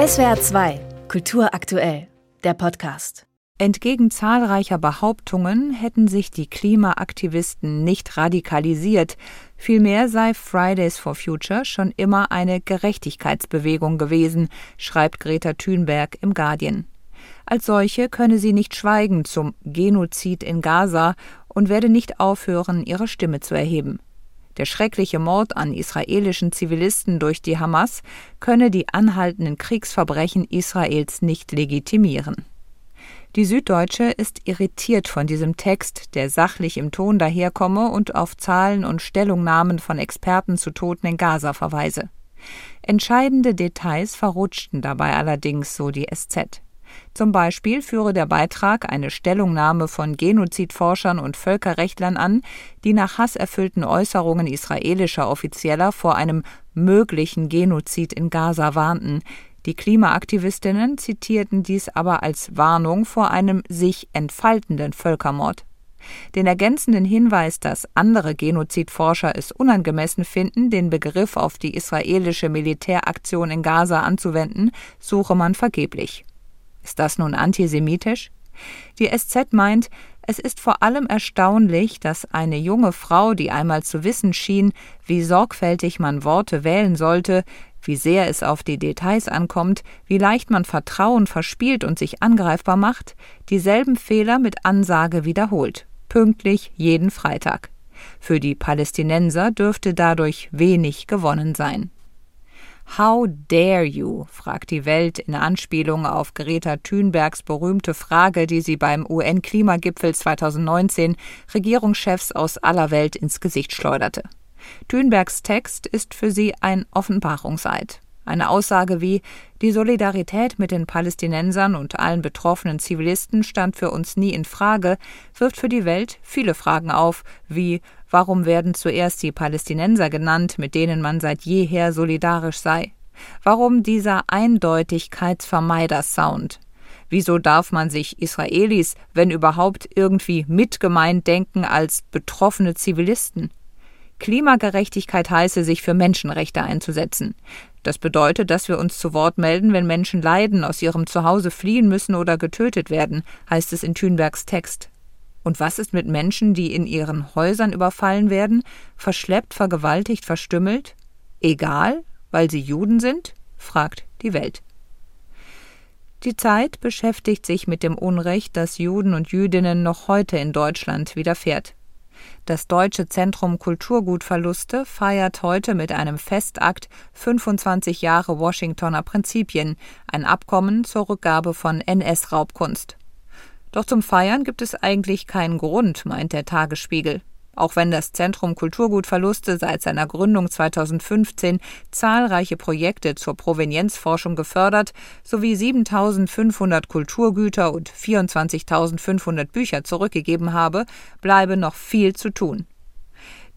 SWR 2, Kultur aktuell, der Podcast. Entgegen zahlreicher Behauptungen hätten sich die Klimaaktivisten nicht radikalisiert, vielmehr sei Fridays for Future schon immer eine Gerechtigkeitsbewegung gewesen, schreibt Greta Thunberg im Guardian. Als solche könne sie nicht schweigen zum Genozid in Gaza und werde nicht aufhören, ihre Stimme zu erheben. Der schreckliche Mord an israelischen Zivilisten durch die Hamas könne die anhaltenden Kriegsverbrechen Israels nicht legitimieren. Die Süddeutsche ist irritiert von diesem Text, der sachlich im Ton daherkomme und auf Zahlen und Stellungnahmen von Experten zu Toten in Gaza verweise. Entscheidende Details verrutschten dabei allerdings, so die SZ. Zum Beispiel führe der Beitrag eine Stellungnahme von Genozidforschern und Völkerrechtlern an, die nach hasserfüllten Äußerungen israelischer Offizieller vor einem möglichen Genozid in Gaza warnten. Die Klimaaktivistinnen zitierten dies aber als Warnung vor einem sich entfaltenden Völkermord. Den ergänzenden Hinweis, dass andere Genozidforscher es unangemessen finden, den Begriff auf die israelische Militäraktion in Gaza anzuwenden, suche man vergeblich. Ist das nun antisemitisch? Die SZ meint, es ist vor allem erstaunlich, dass eine junge Frau, die einmal zu wissen schien, wie sorgfältig man Worte wählen sollte, wie sehr es auf die Details ankommt, wie leicht man Vertrauen verspielt und sich angreifbar macht, dieselben Fehler mit Ansage wiederholt, pünktlich jeden Freitag. Für die Palästinenser dürfte dadurch wenig gewonnen sein. How dare you? fragt die Welt in Anspielung auf Greta Thunbergs berühmte Frage, die sie beim UN-Klimagipfel 2019 Regierungschefs aus aller Welt ins Gesicht schleuderte. Thunbergs Text ist für sie ein Offenbarungseid. Eine Aussage wie Die Solidarität mit den Palästinensern und allen betroffenen Zivilisten stand für uns nie in Frage, wirft für die Welt viele Fragen auf, wie Warum werden zuerst die Palästinenser genannt, mit denen man seit jeher solidarisch sei? Warum dieser Eindeutigkeitsvermeider-Sound? Wieso darf man sich Israelis, wenn überhaupt, irgendwie mitgemeint denken als betroffene Zivilisten? Klimagerechtigkeit heiße, sich für Menschenrechte einzusetzen. Das bedeutet, dass wir uns zu Wort melden, wenn Menschen leiden, aus ihrem Zuhause fliehen müssen oder getötet werden, heißt es in Thünbergs Text. Und was ist mit Menschen, die in ihren Häusern überfallen werden, verschleppt, vergewaltigt, verstümmelt? Egal, weil sie Juden sind? fragt die Welt. Die Zeit beschäftigt sich mit dem Unrecht, das Juden und Jüdinnen noch heute in Deutschland widerfährt. Das Deutsche Zentrum Kulturgutverluste feiert heute mit einem Festakt 25 Jahre Washingtoner Prinzipien, ein Abkommen zur Rückgabe von NS-Raubkunst. Doch zum Feiern gibt es eigentlich keinen Grund, meint der Tagesspiegel. Auch wenn das Zentrum Kulturgutverluste seit seiner Gründung 2015 zahlreiche Projekte zur Provenienzforschung gefördert sowie 7500 Kulturgüter und 24.500 Bücher zurückgegeben habe, bleibe noch viel zu tun.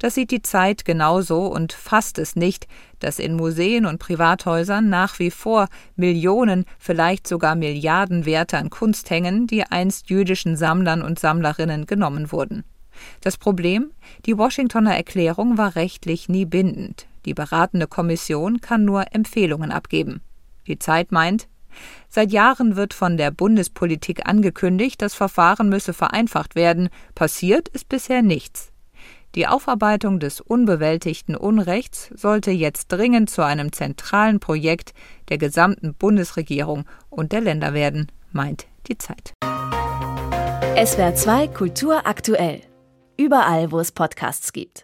Das sieht die Zeit genauso und fasst es nicht, dass in Museen und Privathäusern nach wie vor Millionen, vielleicht sogar Milliarden Werte an Kunst hängen, die einst jüdischen Sammlern und Sammlerinnen genommen wurden. Das Problem? Die Washingtoner Erklärung war rechtlich nie bindend. Die beratende Kommission kann nur Empfehlungen abgeben. Die Zeit meint, Seit Jahren wird von der Bundespolitik angekündigt, das Verfahren müsse vereinfacht werden. Passiert ist bisher nichts. Die Aufarbeitung des unbewältigten Unrechts sollte jetzt dringend zu einem zentralen Projekt der gesamten Bundesregierung und der Länder werden, meint die Zeit. SWR 2 Kultur aktuell. Überall, wo es Podcasts gibt.